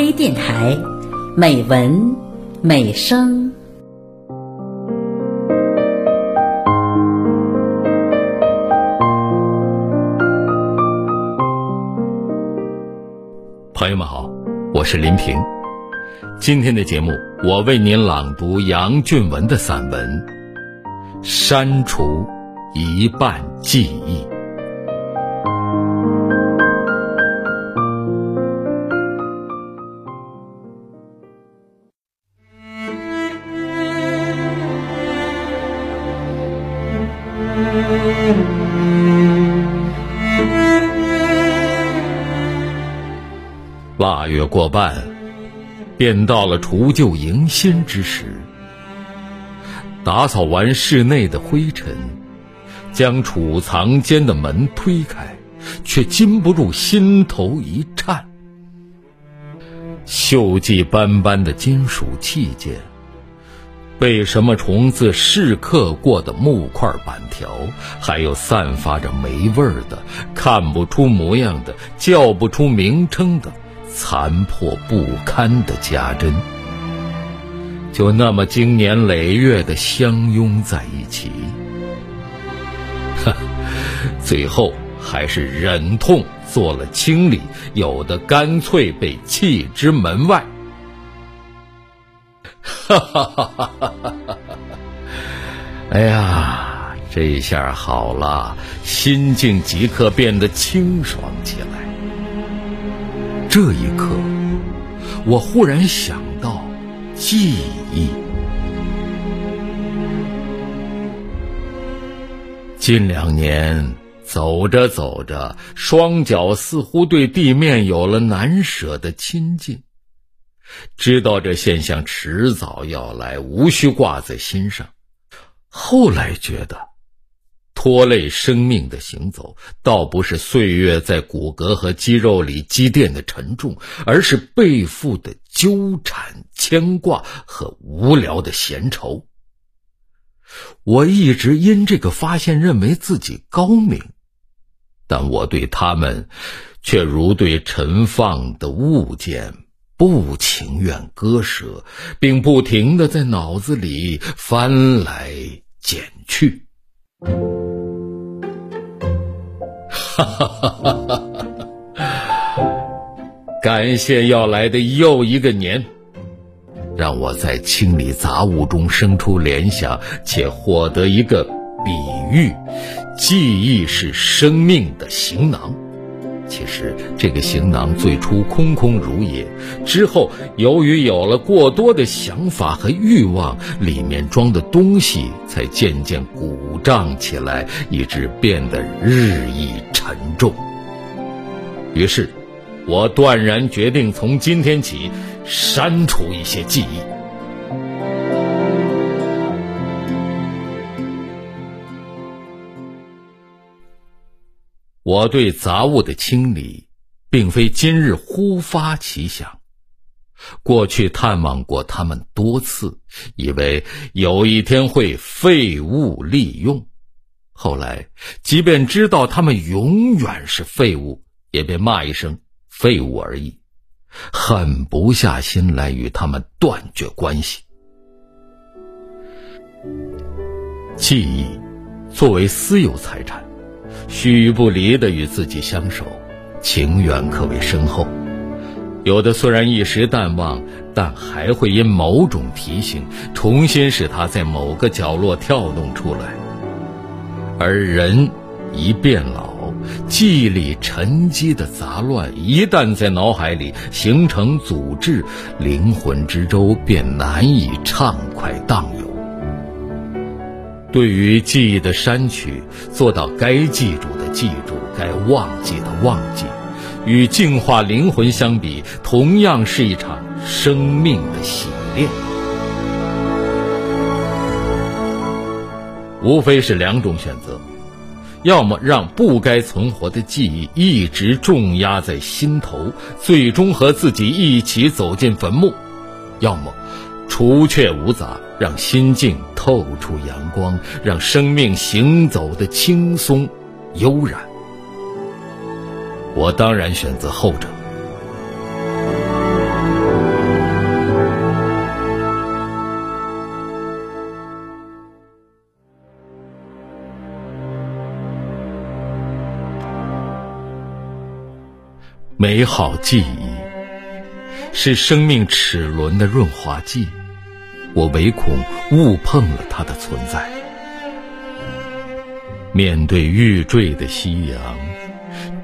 微电台，美文美声。朋友们好，我是林平。今天的节目，我为您朗读杨俊文的散文《删除一半记忆》。腊月过半，便到了除旧迎新之时。打扫完室内的灰尘，将储藏间的门推开，却禁不住心头一颤。锈迹斑斑的金属器件，被什么虫子蚀刻过的木块板条，还有散发着霉味儿的、看不出模样的、叫不出名称的。残破不堪的家珍，就那么经年累月的相拥在一起，哈，最后还是忍痛做了清理，有的干脆被弃之门外。哈哈哈哈哈哈！哎呀，这下好了，心境即刻变得清爽起来。这一刻，我忽然想到记忆。近两年，走着走着，双脚似乎对地面有了难舍的亲近。知道这现象迟早要来，无需挂在心上。后来觉得。拖累生命的行走，倒不是岁月在骨骼和肌肉里积淀的沉重，而是背负的纠缠、牵挂和无聊的闲愁。我一直因这个发现认为自己高明，但我对他们，却如对陈放的物件，不情愿割舍，并不停的在脑子里翻来捡去。哈哈哈哈哈！感谢要来的又一个年，让我在清理杂物中生出联想，且获得一个比喻：记忆是生命的行囊。其实这个行囊最初空空如也，之后由于有了过多的想法和欲望，里面装的东西才渐渐鼓胀起来，以致变得日益沉重。于是，我断然决定从今天起删除一些记忆。我对杂物的清理，并非今日忽发奇想。过去探望过他们多次，以为有一天会废物利用。后来，即便知道他们永远是废物，也便骂一声“废物”而已，狠不下心来与他们断绝关系。记忆，作为私有财产。须臾不离的与自己相守，情缘可谓深厚。有的虽然一时淡忘，但还会因某种提醒，重新使它在某个角落跳动出来。而人一变老，记忆里沉积的杂乱一旦在脑海里形成阻滞，灵魂之舟便难以畅快荡游。对于记忆的删去，做到该记住的记住，该忘记的忘记，与净化灵魂相比，同样是一场生命的洗炼。无非是两种选择：要么让不该存活的记忆一直重压在心头，最终和自己一起走进坟墓；要么除却芜杂，让心境透出阳光，让生命行走的轻松悠然。我当然选择后者。美好记忆是生命齿轮的润滑剂。我唯恐误碰了它的存在。面对欲坠的夕阳，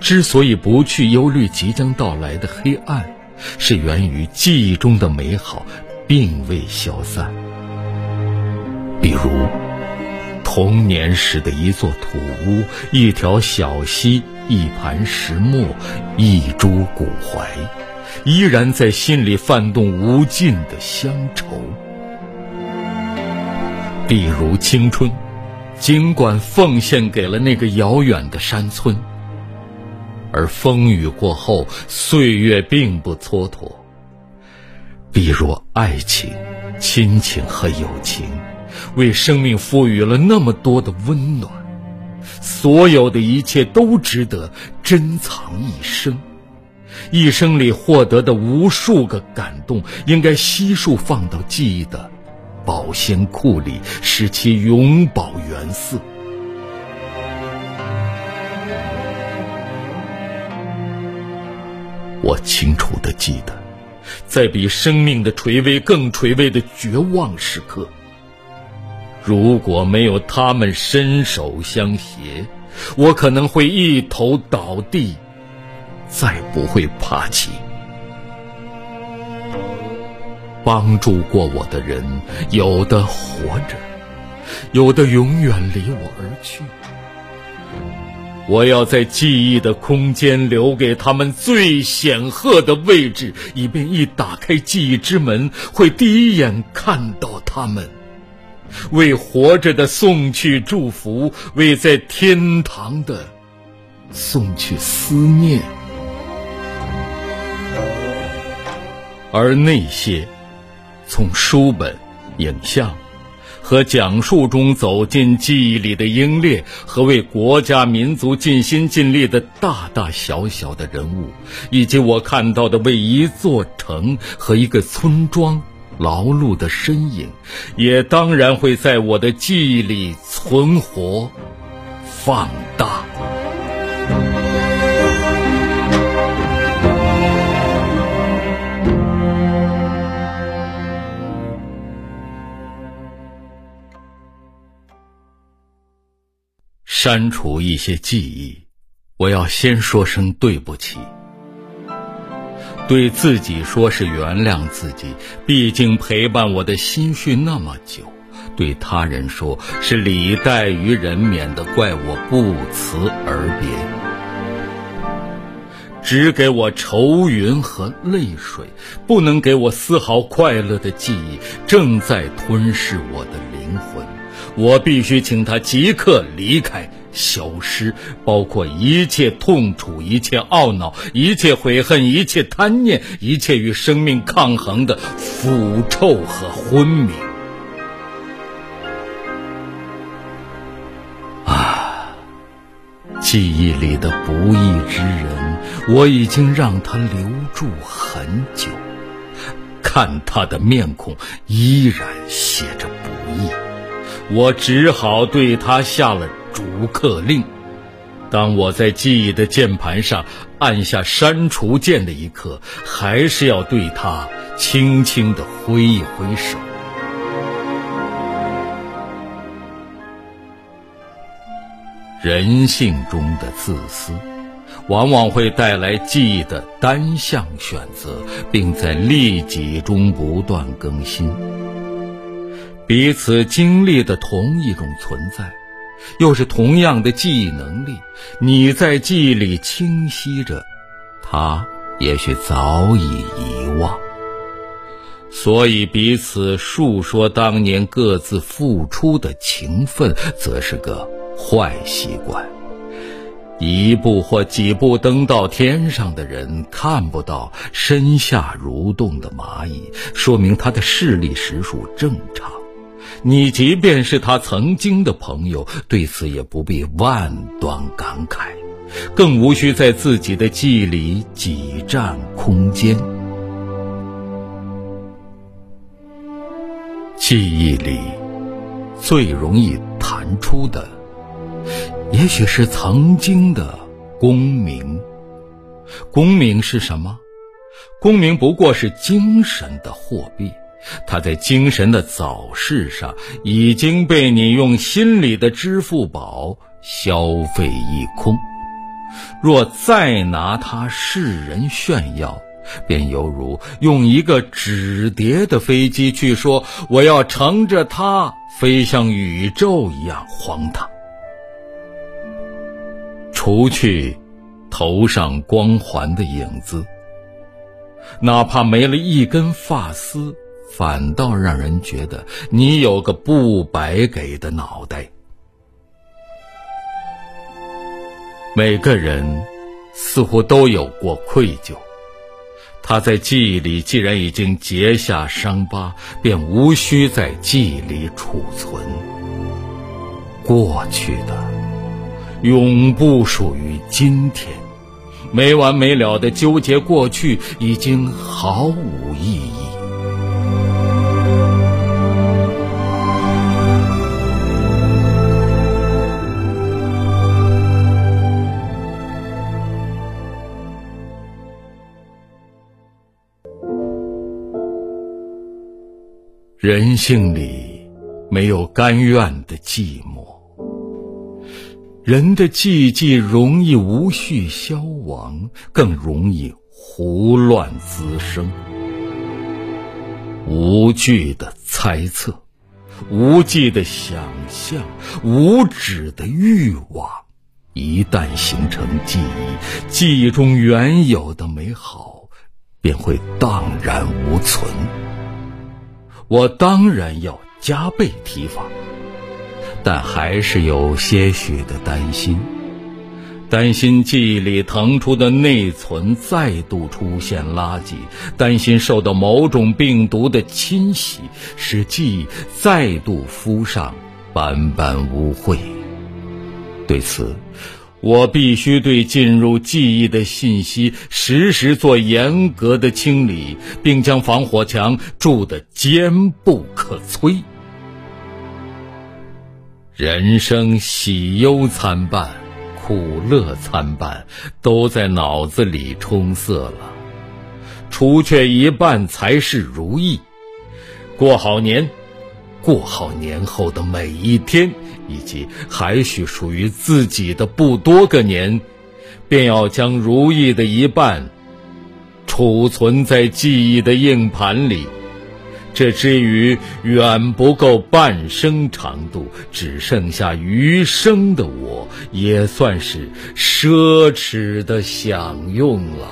之所以不去忧虑即将到来的黑暗，是源于记忆中的美好并未消散。比如，童年时的一座土屋、一条小溪、一盘石磨、一株古槐，依然在心里泛动无尽的乡愁。比如青春。尽管奉献给了那个遥远的山村，而风雨过后，岁月并不蹉跎。比如爱情、亲情和友情，为生命赋予了那么多的温暖，所有的一切都值得珍藏一生。一生里获得的无数个感动，应该悉数放到记忆的。保鲜库里，使其永葆原色。我清楚的记得，在比生命的垂危更垂危的绝望时刻，如果没有他们伸手相携，我可能会一头倒地，再不会爬起。帮助过我的人，有的活着，有的永远离我而去。我要在记忆的空间留给他们最显赫的位置，以便一打开记忆之门，会第一眼看到他们，为活着的送去祝福，为在天堂的送去思念，而那些。从书本、影像和讲述中走进记忆里的英烈和为国家民族尽心尽力的大大小小的人物，以及我看到的为一座城和一个村庄劳碌的身影，也当然会在我的记忆里存活、放大。删除一些记忆，我要先说声对不起。对自己说是原谅自己，毕竟陪伴我的心绪那么久；对他人说是礼待于人，免得怪我不辞而别。只给我愁云和泪水，不能给我丝毫快乐的记忆，正在吞噬我的。我必须请他即刻离开、消失，包括一切痛楚、一切懊恼、一切悔恨、一切贪念、一切与生命抗衡的腐臭和昏迷。啊，记忆里的不义之人，我已经让他留住很久，看他的面孔依然写着不义。我只好对他下了逐客令。当我在记忆的键盘上按下删除键的一刻，还是要对他轻轻的挥一挥手。人性中的自私，往往会带来记忆的单向选择，并在利己中不断更新。彼此经历的同一种存在，又是同样的记忆能力。你在记忆里清晰着，他也许早已遗忘。所以彼此述说当年各自付出的情分，则是个坏习惯。一步或几步登到天上的人看不到身下蠕动的蚂蚁，说明他的视力实属正常。你即便是他曾经的朋友，对此也不必万端感慨，更无需在自己的记忆里挤占空间。记忆里最容易弹出的，也许是曾经的功名、功名是什么？功名不过是精神的货币，他在精神的早市上已经被你用心里的支付宝消费一空。若再拿它世人炫耀，便犹如用一个纸叠的飞机去说我要乘着它飞向宇宙一样荒唐。除去头上光环的影子，哪怕没了一根发丝，反倒让人觉得你有个不白给的脑袋。每个人似乎都有过愧疚，他在记忆里既然已经结下伤疤，便无需在记忆里储存。过去的永不属于今天，没完没了的纠结过去已经毫无意义。人性里没有甘愿的寂寞，人的寂寂容易无序消亡，更容易胡乱滋生。无据的猜测，无际的想象，无止的欲望，一旦形成记忆，记忆中原有的美好便会荡然无存。我当然要加倍提防，但还是有些许的担心，担心记忆里腾出的内存再度出现垃圾，担心受到某种病毒的侵袭，使记忆再度敷上斑斑污秽。对此。我必须对进入记忆的信息实时做严格的清理，并将防火墙筑得坚不可摧。人生喜忧参半，苦乐参半，都在脑子里充塞了。除却一半才是如意。过好年，过好年后的每一天。以及还需属于自己的不多个年，便要将如意的一半储存在记忆的硬盘里。这之余远不够半生长度，只剩下余生的我，也算是奢侈的享用了。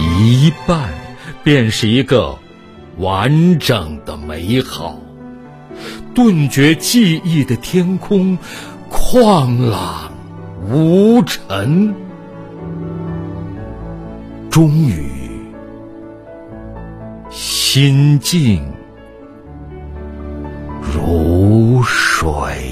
一半便是一个完整的美好。顿觉记忆的天空旷朗无尘，终于心静如水。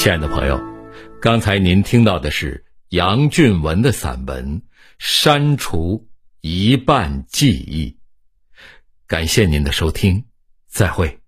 亲爱的朋友，刚才您听到的是杨俊文的散文《删除一半记忆》，感谢您的收听，再会。